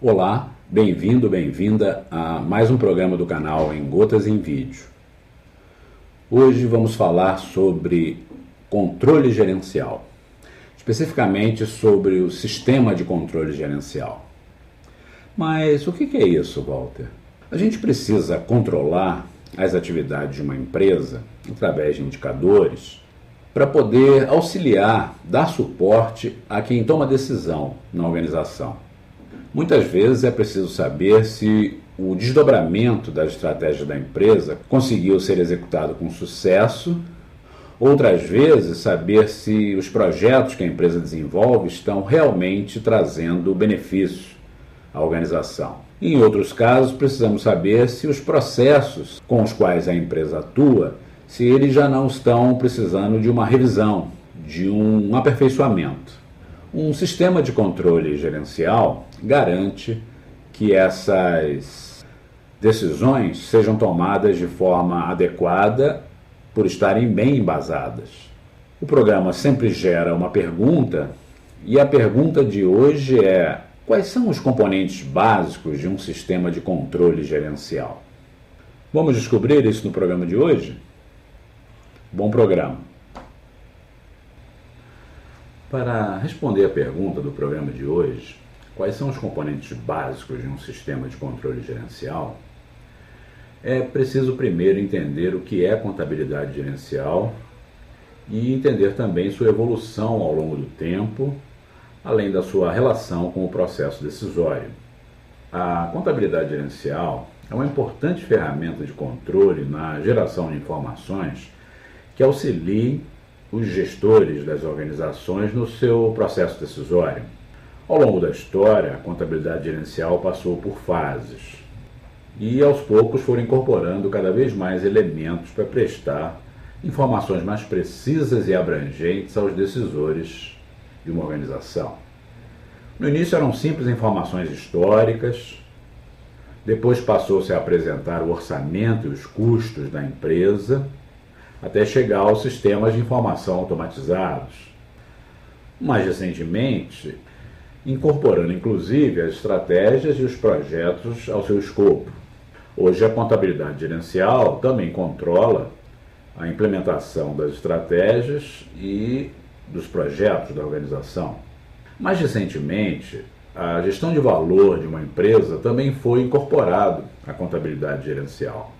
Olá, bem-vindo, bem-vinda a mais um programa do canal em Gotas em Vídeo. Hoje vamos falar sobre controle gerencial, especificamente sobre o sistema de controle gerencial. Mas o que é isso, Walter? A gente precisa controlar as atividades de uma empresa através de indicadores para poder auxiliar, dar suporte a quem toma decisão na organização. Muitas vezes é preciso saber se o desdobramento das estratégias da empresa conseguiu ser executado com sucesso, outras vezes saber se os projetos que a empresa desenvolve estão realmente trazendo benefício à organização. Em outros casos, precisamos saber se os processos com os quais a empresa atua, se eles já não estão precisando de uma revisão, de um aperfeiçoamento. Um sistema de controle gerencial garante que essas decisões sejam tomadas de forma adequada por estarem bem embasadas. O programa sempre gera uma pergunta e a pergunta de hoje é: Quais são os componentes básicos de um sistema de controle gerencial? Vamos descobrir isso no programa de hoje? Bom programa! Para responder a pergunta do programa de hoje, quais são os componentes básicos de um sistema de controle gerencial, é preciso primeiro entender o que é contabilidade gerencial e entender também sua evolução ao longo do tempo além da sua relação com o processo decisório. A contabilidade gerencial é uma importante ferramenta de controle na geração de informações que auxiliem os gestores das organizações no seu processo decisório. Ao longo da história, a contabilidade gerencial passou por fases e aos poucos foram incorporando cada vez mais elementos para prestar informações mais precisas e abrangentes aos decisores de uma organização. No início eram simples informações históricas, depois passou-se a apresentar o orçamento e os custos da empresa, até chegar aos sistemas de informação automatizados. Mais recentemente, incorporando inclusive as estratégias e os projetos ao seu escopo. Hoje, a contabilidade gerencial também controla a implementação das estratégias e dos projetos da organização. Mais recentemente, a gestão de valor de uma empresa também foi incorporado à contabilidade gerencial.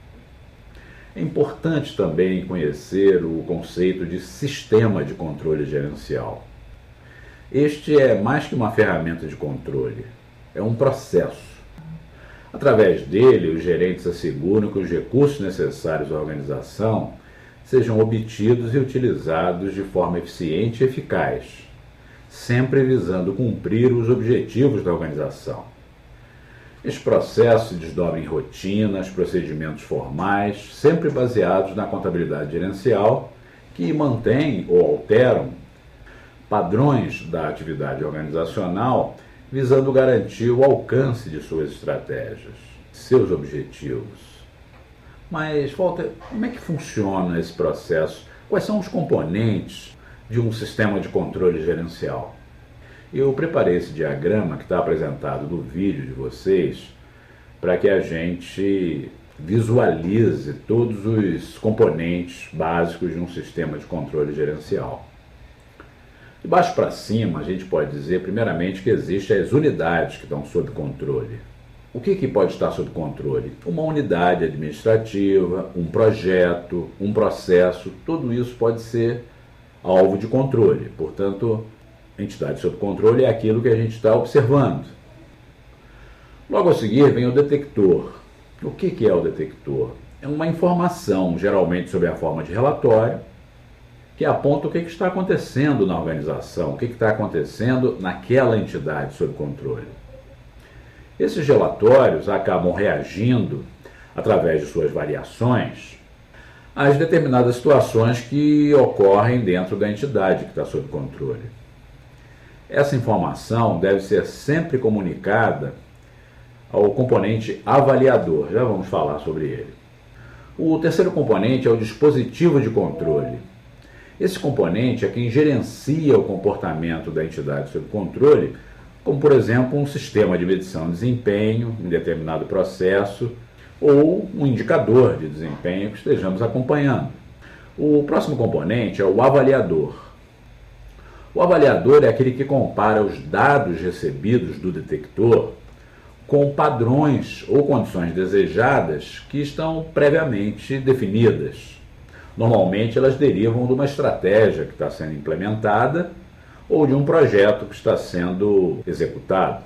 É importante também conhecer o conceito de sistema de controle gerencial. Este é mais que uma ferramenta de controle, é um processo. Através dele, os gerentes asseguram que os recursos necessários à organização sejam obtidos e utilizados de forma eficiente e eficaz, sempre visando cumprir os objetivos da organização. Este processo se desdobra em rotinas, procedimentos formais, sempre baseados na contabilidade gerencial, que mantém ou alteram padrões da atividade organizacional, visando garantir o alcance de suas estratégias, seus objetivos. Mas, Walter, como é que funciona esse processo? Quais são os componentes de um sistema de controle gerencial? Eu preparei esse diagrama que está apresentado no vídeo de vocês para que a gente visualize todos os componentes básicos de um sistema de controle gerencial. De baixo para cima, a gente pode dizer, primeiramente, que existem as unidades que estão sob controle. O que, que pode estar sob controle? Uma unidade administrativa, um projeto, um processo, tudo isso pode ser alvo de controle. Portanto, entidade sob controle é aquilo que a gente está observando. Logo a seguir vem o detector. O que, que é o detector? É uma informação, geralmente sob a forma de relatório, que aponta o que, que está acontecendo na organização, o que, que está acontecendo naquela entidade sob controle. Esses relatórios acabam reagindo, através de suas variações, às determinadas situações que ocorrem dentro da entidade que está sob controle. Essa informação deve ser sempre comunicada ao componente avaliador, já vamos falar sobre ele. O terceiro componente é o dispositivo de controle. Esse componente é quem gerencia o comportamento da entidade sob controle como por exemplo um sistema de medição de desempenho em determinado processo ou um indicador de desempenho que estejamos acompanhando. O próximo componente é o avaliador. O avaliador é aquele que compara os dados recebidos do detector com padrões ou condições desejadas que estão previamente definidas. Normalmente elas derivam de uma estratégia que está sendo implementada ou de um projeto que está sendo executado.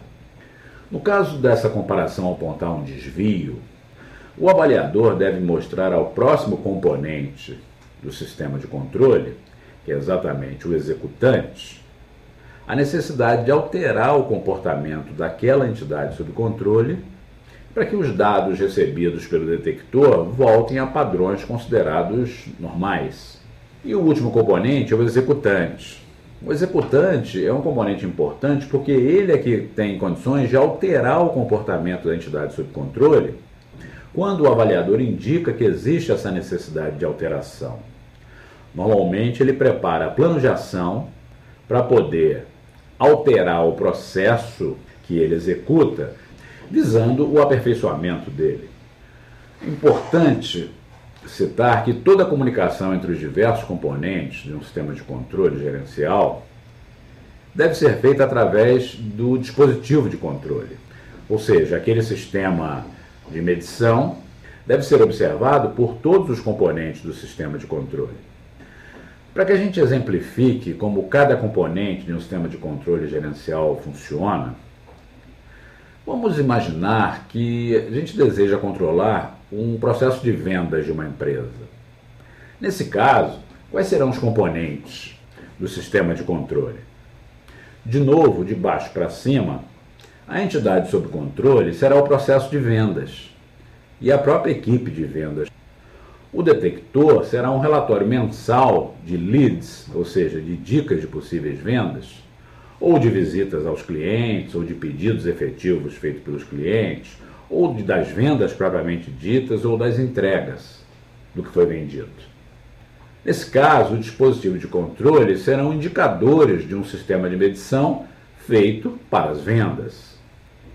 No caso dessa comparação apontar um desvio, o avaliador deve mostrar ao próximo componente do sistema de controle, que é exatamente o executante, a necessidade de alterar o comportamento daquela entidade sob controle para que os dados recebidos pelo detector voltem a padrões considerados normais. E o último componente é o executante. O executante é um componente importante porque ele é que tem condições de alterar o comportamento da entidade sob controle quando o avaliador indica que existe essa necessidade de alteração. Normalmente ele prepara planos de ação para poder alterar o processo que ele executa, visando o aperfeiçoamento dele. Importante citar que toda a comunicação entre os diversos componentes de um sistema de controle gerencial deve ser feita através do dispositivo de controle, ou seja, aquele sistema de medição deve ser observado por todos os componentes do sistema de controle. Para que a gente exemplifique como cada componente de um sistema de controle gerencial funciona, vamos imaginar que a gente deseja controlar um processo de vendas de uma empresa. Nesse caso, quais serão os componentes do sistema de controle? De novo, de baixo para cima, a entidade sob controle será o processo de vendas e a própria equipe de vendas. O detector será um relatório mensal de leads, ou seja, de dicas de possíveis vendas, ou de visitas aos clientes, ou de pedidos efetivos feitos pelos clientes, ou de, das vendas propriamente ditas, ou das entregas do que foi vendido. Nesse caso, o dispositivo de controle serão indicadores de um sistema de medição feito para as vendas.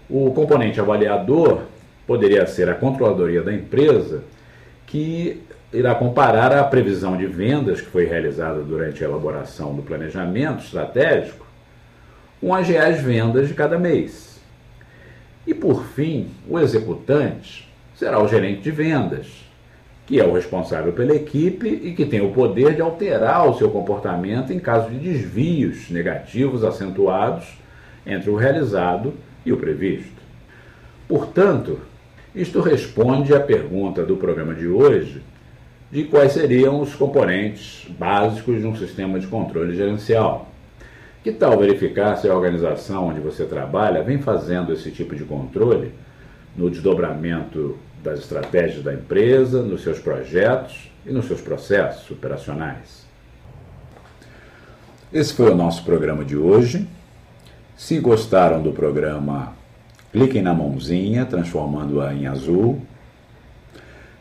O componente avaliador poderia ser a controladoria da empresa, que irá comparar a previsão de vendas que foi realizada durante a elaboração do planejamento estratégico com as reais vendas de cada mês. E por fim, o executante será o gerente de vendas, que é o responsável pela equipe e que tem o poder de alterar o seu comportamento em caso de desvios negativos acentuados entre o realizado e o previsto. Portanto, isto responde à pergunta do programa de hoje de quais seriam os componentes básicos de um sistema de controle gerencial. Que tal verificar se a organização onde você trabalha vem fazendo esse tipo de controle no desdobramento das estratégias da empresa, nos seus projetos e nos seus processos operacionais? Esse foi o nosso programa de hoje. Se gostaram do programa, cliquem na mãozinha, transformando-a em azul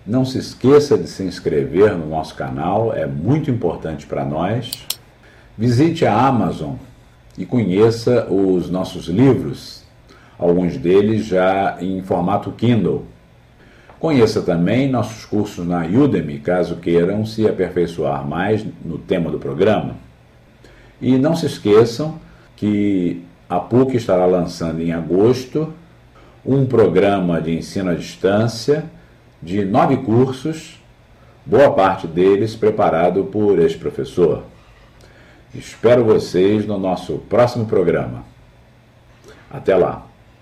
não se esqueça de se inscrever no nosso canal, é muito importante para nós. Visite a Amazon e conheça os nossos livros, alguns deles já em formato Kindle. Conheça também nossos cursos na Udemy, caso queiram se aperfeiçoar mais no tema do programa. E não se esqueçam que a PUC estará lançando em agosto um programa de ensino à distância de nove cursos, boa parte deles preparado por ex-professor. Espero vocês no nosso próximo programa. Até lá!